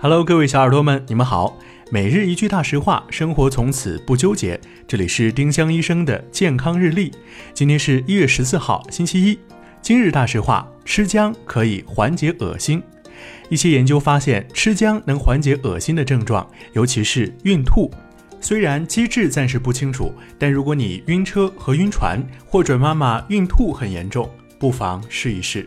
Hello，各位小耳朵们，你们好。每日一句大实话，生活从此不纠结。这里是丁香医生的健康日历。今天是一月十四号，星期一。今日大实话：吃姜可以缓解恶心。一些研究发现，吃姜能缓解恶心的症状，尤其是孕吐。虽然机制暂时不清楚，但如果你晕车和晕船，或者妈妈孕吐很严重，不妨试一试。